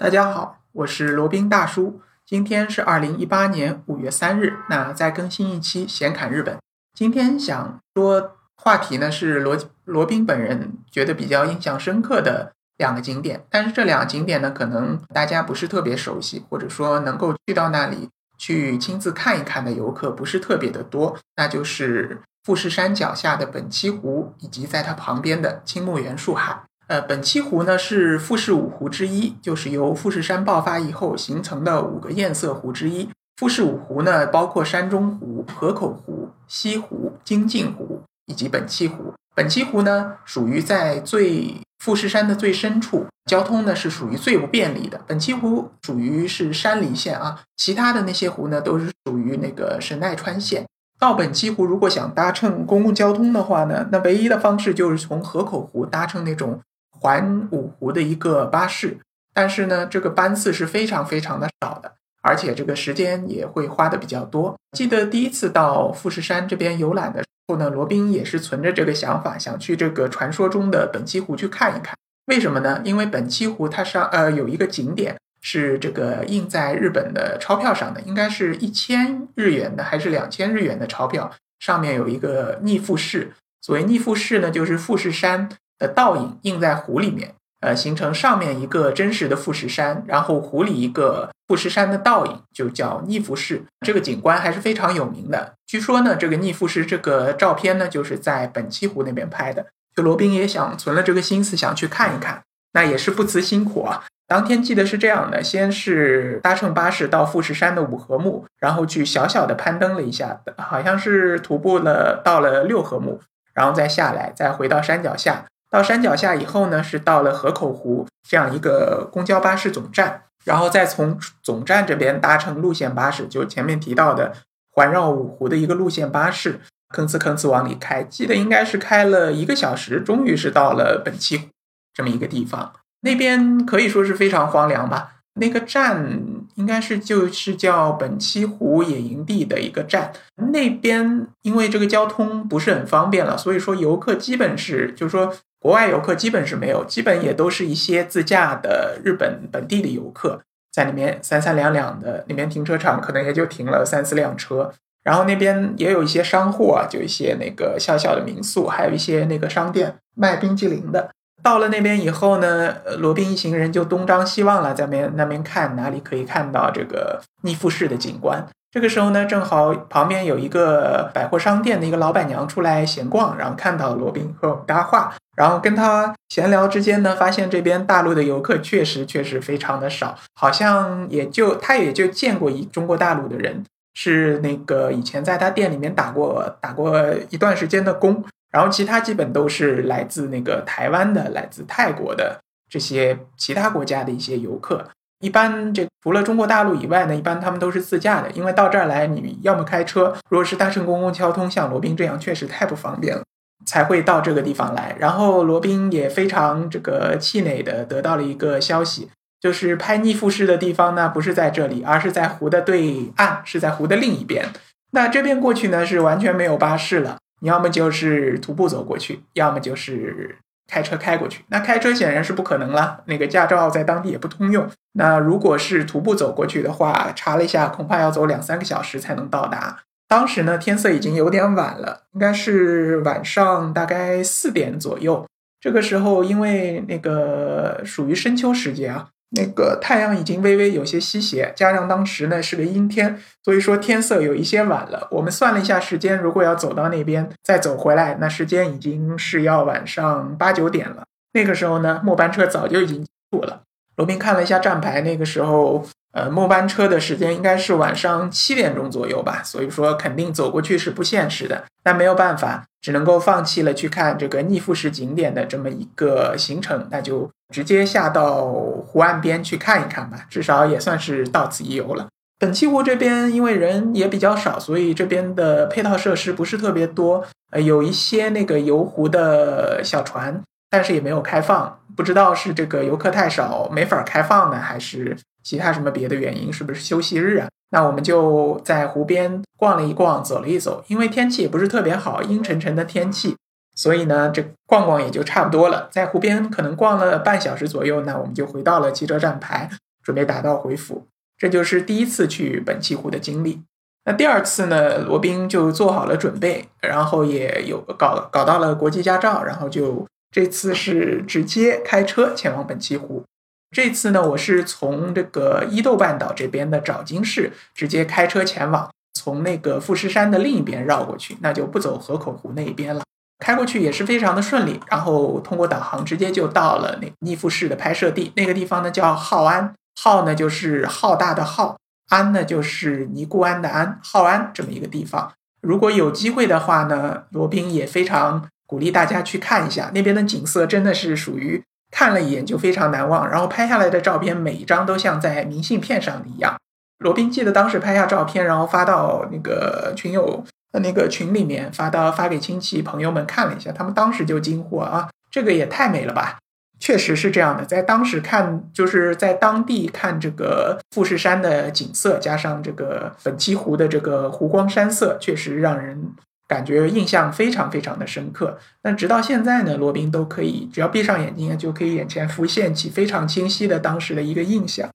大家好，我是罗宾大叔。今天是二零一八年五月三日，那再更新一期闲侃日本。今天想说话题呢是罗罗宾本人觉得比较印象深刻的两个景点，但是这两个景点呢，可能大家不是特别熟悉，或者说能够去到那里去亲自看一看的游客不是特别的多，那就是富士山脚下的本栖湖，以及在它旁边的青木原树海。呃，本栖湖呢是富士五湖之一，就是由富士山爆发以后形成的五个堰塞湖之一。富士五湖呢，包括山中湖、河口湖、西湖、京镜湖以及本栖湖。本栖湖呢，属于在最富士山的最深处，交通呢是属于最不便利的。本栖湖属于是山梨县啊，其他的那些湖呢都是属于那个神奈川县。到本栖湖如果想搭乘公共交通的话呢，那唯一的方式就是从河口湖搭乘那种。环五湖的一个巴士，但是呢，这个班次是非常非常的少的，而且这个时间也会花的比较多。记得第一次到富士山这边游览的时候呢，罗宾也是存着这个想法，想去这个传说中的本栖湖去看一看。为什么呢？因为本栖湖它上呃有一个景点是这个印在日本的钞票上的，应该是一千日元的还是两千日元的钞票，上面有一个逆富士。所谓逆富士呢，就是富士山。的倒影映在湖里面，呃，形成上面一个真实的富士山，然后湖里一个富士山的倒影，就叫逆富士。这个景观还是非常有名的。据说呢，这个逆富士这个照片呢，就是在本栖湖那边拍的。就罗宾也想存了这个心思，想去看一看。那也是不辞辛苦啊。当天记得是这样的：先是搭乘巴士到富士山的五合目，然后去小小的攀登了一下，好像是徒步了到了六合目，然后再下来，再回到山脚下。到山脚下以后呢，是到了河口湖这样一个公交巴士总站，然后再从总站这边搭乘路线巴士，就前面提到的环绕五湖的一个路线巴士，吭哧吭哧往里开，记得应该是开了一个小时，终于是到了本溪这么一个地方。那边可以说是非常荒凉吧。那个站应该是就是叫本溪湖野营地的一个站，那边因为这个交通不是很方便了，所以说游客基本是就是说。国外游客基本是没有，基本也都是一些自驾的日本本地的游客在里面三三两两的，里面停车场可能也就停了三四辆车，然后那边也有一些商户啊，就一些那个小小的民宿，还有一些那个商店卖冰激凌的。到了那边以后呢，罗宾一行人就东张西望了，在边那边看哪里可以看到这个逆富士的景观。这个时候呢，正好旁边有一个百货商店的一个老板娘出来闲逛，然后看到罗宾和我们搭话，然后跟他闲聊之间呢，发现这边大陆的游客确实确实非常的少，好像也就他也就见过一中国大陆的人，是那个以前在他店里面打过打过一段时间的工，然后其他基本都是来自那个台湾的、来自泰国的这些其他国家的一些游客。一般这除了中国大陆以外呢，一般他们都是自驾的，因为到这儿来，你要么开车，如果是搭乘公共交通，像罗宾这样确实太不方便了，才会到这个地方来。然后罗宾也非常这个气馁的得到了一个消息，就是拍逆富士的地方呢不是在这里，而是在湖的对岸，是在湖的另一边。那这边过去呢是完全没有巴士了，你要么就是徒步走过去，要么就是。开车开过去，那开车显然是不可能了。那个驾照在当地也不通用。那如果是徒步走过去的话，查了一下，恐怕要走两三个小时才能到达。当时呢，天色已经有点晚了，应该是晚上大概四点左右。这个时候，因为那个属于深秋时节啊。那个太阳已经微微有些西斜，加上当时呢是个阴天，所以说天色有一些晚了。我们算了一下时间，如果要走到那边再走回来，那时间已经是要晚上八九点了。那个时候呢，末班车早就已经过了。罗宾看了一下站牌，那个时候。呃，末班车的时间应该是晚上七点钟左右吧，所以说肯定走过去是不现实的。但没有办法，只能够放弃了去看这个逆富士景点的这么一个行程，那就直接下到湖岸边去看一看吧，至少也算是到此一游了。本栖湖这边因为人也比较少，所以这边的配套设施不是特别多。呃，有一些那个游湖的小船，但是也没有开放，不知道是这个游客太少没法开放呢，还是。其他什么别的原因？是不是休息日啊？那我们就在湖边逛了一逛，走了一走。因为天气也不是特别好，阴沉沉的天气，所以呢，这逛逛也就差不多了。在湖边可能逛了半小时左右，那我们就回到了汽车站牌。准备打道回府。这就是第一次去本溪湖的经历。那第二次呢，罗宾就做好了准备，然后也有搞搞到了国际驾照，然后就这次是直接开车前往本溪湖。这次呢，我是从这个伊豆半岛这边的沼津市直接开车前往，从那个富士山的另一边绕过去，那就不走河口湖那一边了。开过去也是非常的顺利，然后通过导航直接就到了那逆富士的拍摄地。那个地方呢叫浩安，浩呢就是浩大的浩，安呢就是尼姑庵的安，浩安这么一个地方。如果有机会的话呢，罗宾也非常鼓励大家去看一下那边的景色，真的是属于。看了一眼就非常难忘，然后拍下来的照片每一张都像在明信片上的一样。罗宾记得当时拍下照片，然后发到那个群友那个群里面，发到发给亲戚朋友们看了一下，他们当时就惊呼啊，这个也太美了吧！确实是这样的，在当时看，就是在当地看这个富士山的景色，加上这个本溪湖的这个湖光山色，确实让人。感觉印象非常非常的深刻。那直到现在呢，罗宾都可以只要闭上眼睛，就可以眼前浮现起非常清晰的当时的一个印象。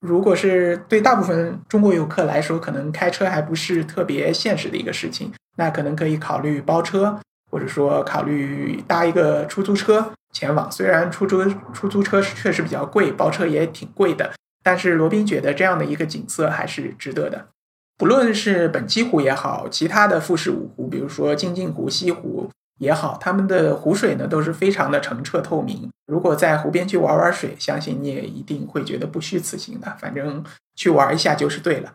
如果是对大部分中国游客来说，可能开车还不是特别现实的一个事情，那可能可以考虑包车，或者说考虑搭一个出租车前往。虽然出租出租车确实比较贵，包车也挺贵的，但是罗宾觉得这样的一个景色还是值得的。不论是本溪湖也好，其他的富士五湖，比如说金镜湖、西湖也好，它们的湖水呢都是非常的澄澈透明。如果在湖边去玩玩水，相信你也一定会觉得不虚此行的。反正去玩一下就是对了。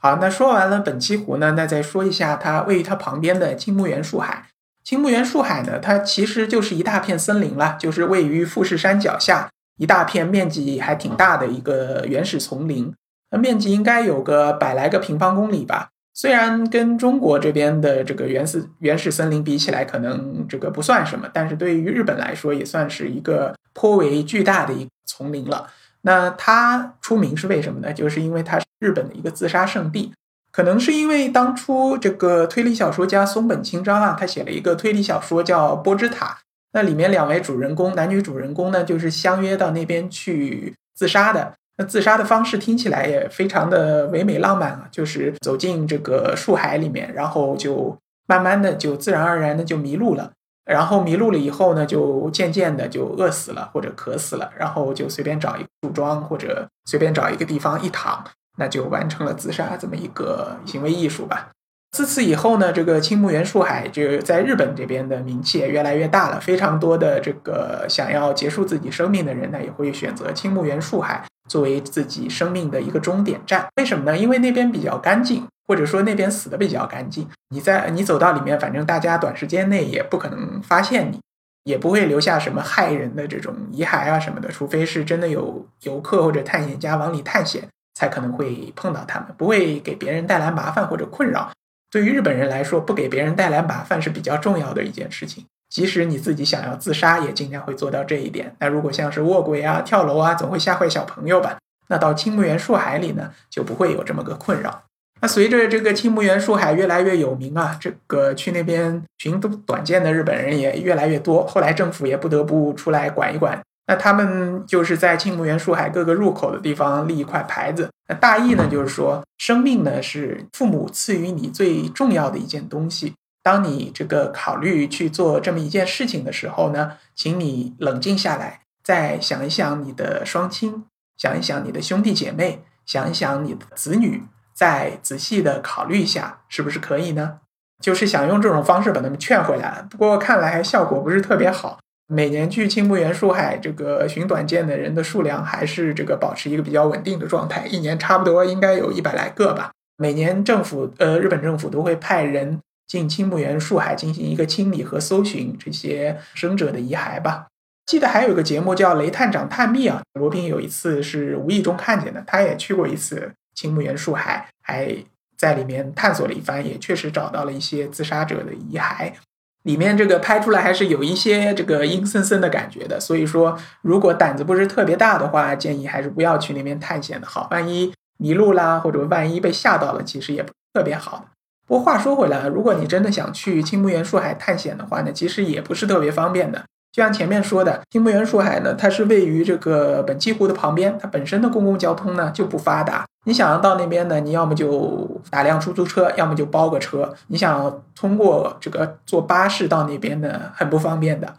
好，那说完了本期湖呢，那再说一下它位于它旁边的青木原树海。青木原树海呢，它其实就是一大片森林了，就是位于富士山脚下一大片面积还挺大的一个原始丛林。那面积应该有个百来个平方公里吧。虽然跟中国这边的这个原始原始森林比起来，可能这个不算什么，但是对于日本来说，也算是一个颇为巨大的一丛林了。那它出名是为什么呢？就是因为它是日本的一个自杀圣地。可能是因为当初这个推理小说家松本清张啊，他写了一个推理小说叫《波之塔》，那里面两位主人公，男女主人公呢，就是相约到那边去自杀的。那自杀的方式听起来也非常的唯美浪漫啊，就是走进这个树海里面，然后就慢慢的就自然而然的就迷路了，然后迷路了以后呢，就渐渐的就饿死了或者渴死了，然后就随便找一个树桩或者随便找一个地方一躺，那就完成了自杀这么一个行为艺术吧。自此以后呢，这个青木原树海就在日本这边的名气也越来越大了，非常多的这个想要结束自己生命的人呢，也会选择青木原树海。作为自己生命的一个终点站，为什么呢？因为那边比较干净，或者说那边死的比较干净。你在你走到里面，反正大家短时间内也不可能发现你，也不会留下什么害人的这种遗骸啊什么的。除非是真的有游客或者探险家往里探险，才可能会碰到他们，不会给别人带来麻烦或者困扰。对于日本人来说，不给别人带来麻烦是比较重要的一件事情。即使你自己想要自杀，也尽量会做到这一点。那如果像是卧轨啊、跳楼啊，总会吓坏小朋友吧？那到青木原树海里呢，就不会有这么个困扰。那随着这个青木原树海越来越有名啊，这个去那边寻短见的日本人也越来越多。后来政府也不得不出来管一管。那他们就是在青木原树海各个入口的地方立一块牌子。那大意呢，就是说生命呢是父母赐予你最重要的一件东西。当你这个考虑去做这么一件事情的时候呢，请你冷静下来，再想一想你的双亲，想一想你的兄弟姐妹，想一想你的子女，再仔细的考虑一下，是不是可以呢？就是想用这种方式把他们劝回来。不过看来效果不是特别好。每年去青木原树海这个寻短见的人的数量还是这个保持一个比较稳定的状态，一年差不多应该有一百来个吧。每年政府呃日本政府都会派人。进青木原树海进行一个清理和搜寻这些生者的遗骸吧。记得还有个节目叫《雷探长探秘》啊，罗宾有一次是无意中看见的，他也去过一次青木原树海，还在里面探索了一番，也确实找到了一些自杀者的遗骸。里面这个拍出来还是有一些这个阴森森的感觉的。所以说，如果胆子不是特别大的话，建议还是不要去那边探险的好。万一迷路啦，或者万一被吓到了，其实也不特别好的。不过话说回来，如果你真的想去青木原树海探险的话呢，其实也不是特别方便的。就像前面说的，青木原树海呢，它是位于这个本溪湖的旁边，它本身的公共交通呢就不发达。你想要到那边呢，你要么就打辆出租车，要么就包个车。你想通过这个坐巴士到那边呢，很不方便的。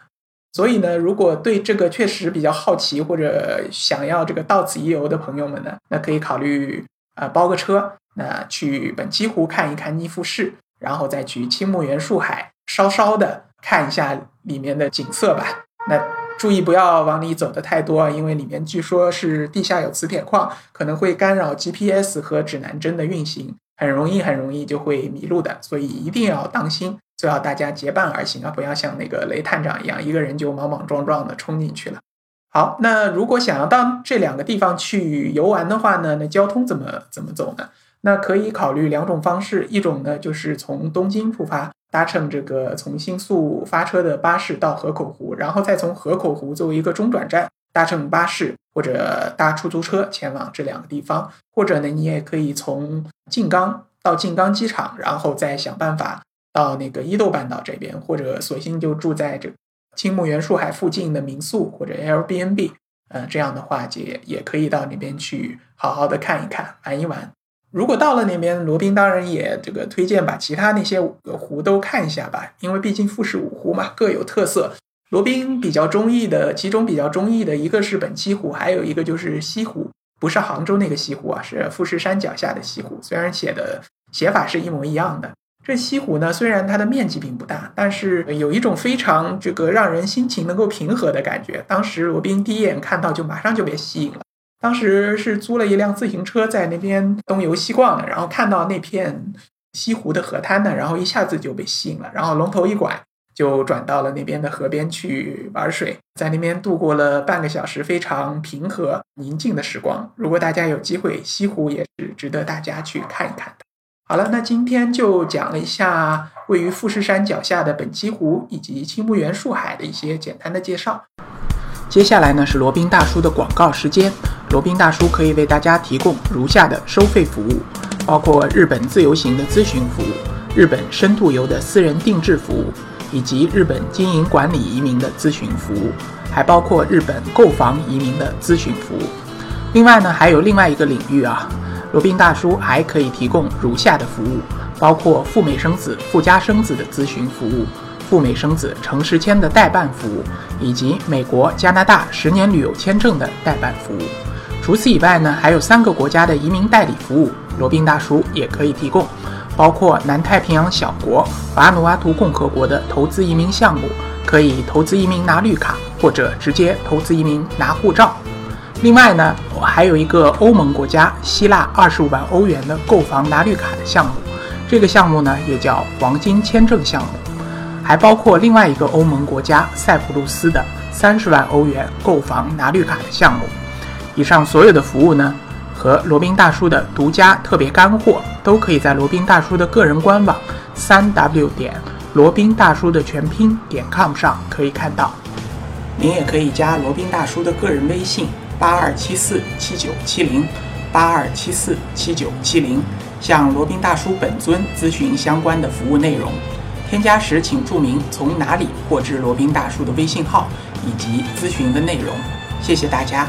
所以呢，如果对这个确实比较好奇或者想要这个到此一游的朋友们呢，那可以考虑啊包个车，那去本溪湖看一看逆富士，然后再去青木原树海稍稍的。看一下里面的景色吧。那注意不要往里走的太多，因为里面据说是地下有磁铁矿，可能会干扰 GPS 和指南针的运行，很容易很容易就会迷路的。所以一定要当心，最好大家结伴而行啊，不要像那个雷探长一样，一个人就莽莽撞撞的冲进去了。好，那如果想要到这两个地方去游玩的话呢，那交通怎么怎么走呢？那可以考虑两种方式，一种呢就是从东京出发。搭乘这个从新宿发车的巴士到河口湖，然后再从河口湖作为一个中转站，搭乘巴士或者搭出租车前往这两个地方。或者呢，你也可以从静冈到静冈机场，然后再想办法到那个伊豆半岛这边，或者索性就住在这青木原树海附近的民宿或者 Airbnb。嗯，这样的话也也可以到那边去好好的看一看，玩一玩。如果到了那边，罗宾当然也这个推荐把其他那些湖都看一下吧，因为毕竟富士五湖嘛，各有特色。罗宾比较中意的，其中比较中意的一个是本溪湖，还有一个就是西湖，不是杭州那个西湖啊，是富士山脚下的西湖。虽然写的写法是一模一样的，这西湖呢，虽然它的面积并不大，但是有一种非常这个让人心情能够平和的感觉。当时罗宾第一眼看到，就马上就被吸引了。当时是租了一辆自行车在那边东游西逛的，然后看到那片西湖的河滩呢，然后一下子就被吸引了，然后龙头一拐就转到了那边的河边去玩水，在那边度过了半个小时非常平和宁静的时光。如果大家有机会，西湖也是值得大家去看一看的。好了，那今天就讲了一下位于富士山脚下的本溪湖以及青木原树海的一些简单的介绍。接下来呢是罗宾大叔的广告时间。罗宾大叔可以为大家提供如下的收费服务，包括日本自由行的咨询服务、日本深度游的私人定制服务，以及日本经营管理移民的咨询服务，还包括日本购房移民的咨询服务。另外呢，还有另外一个领域啊，罗宾大叔还可以提供如下的服务，包括赴美生子、赴加生子的咨询服务。赴美生子、城市签的代办服务，以及美国、加拿大十年旅游签证的代办服务。除此以外呢，还有三个国家的移民代理服务，罗宾大叔也可以提供，包括南太平洋小国瓦努阿图共和国的投资移民项目，可以投资移民拿绿卡，或者直接投资移民拿护照。另外呢，我还有一个欧盟国家希腊二十五万欧元的购房拿绿卡的项目，这个项目呢也叫黄金签证项目。还包括另外一个欧盟国家塞浦路斯的三十万欧元购房拿绿卡的项目。以上所有的服务呢，和罗宾大叔的独家特别干货，都可以在罗宾大叔的个人官网三 w 点罗宾大叔的全拼点 com 上可以看到。您也可以加罗宾大叔的个人微信八二七四七九七零八二七四七九七零，向罗宾大叔本尊咨询相关的服务内容。添加时请注明从哪里获知罗宾大叔的微信号以及咨询的内容，谢谢大家。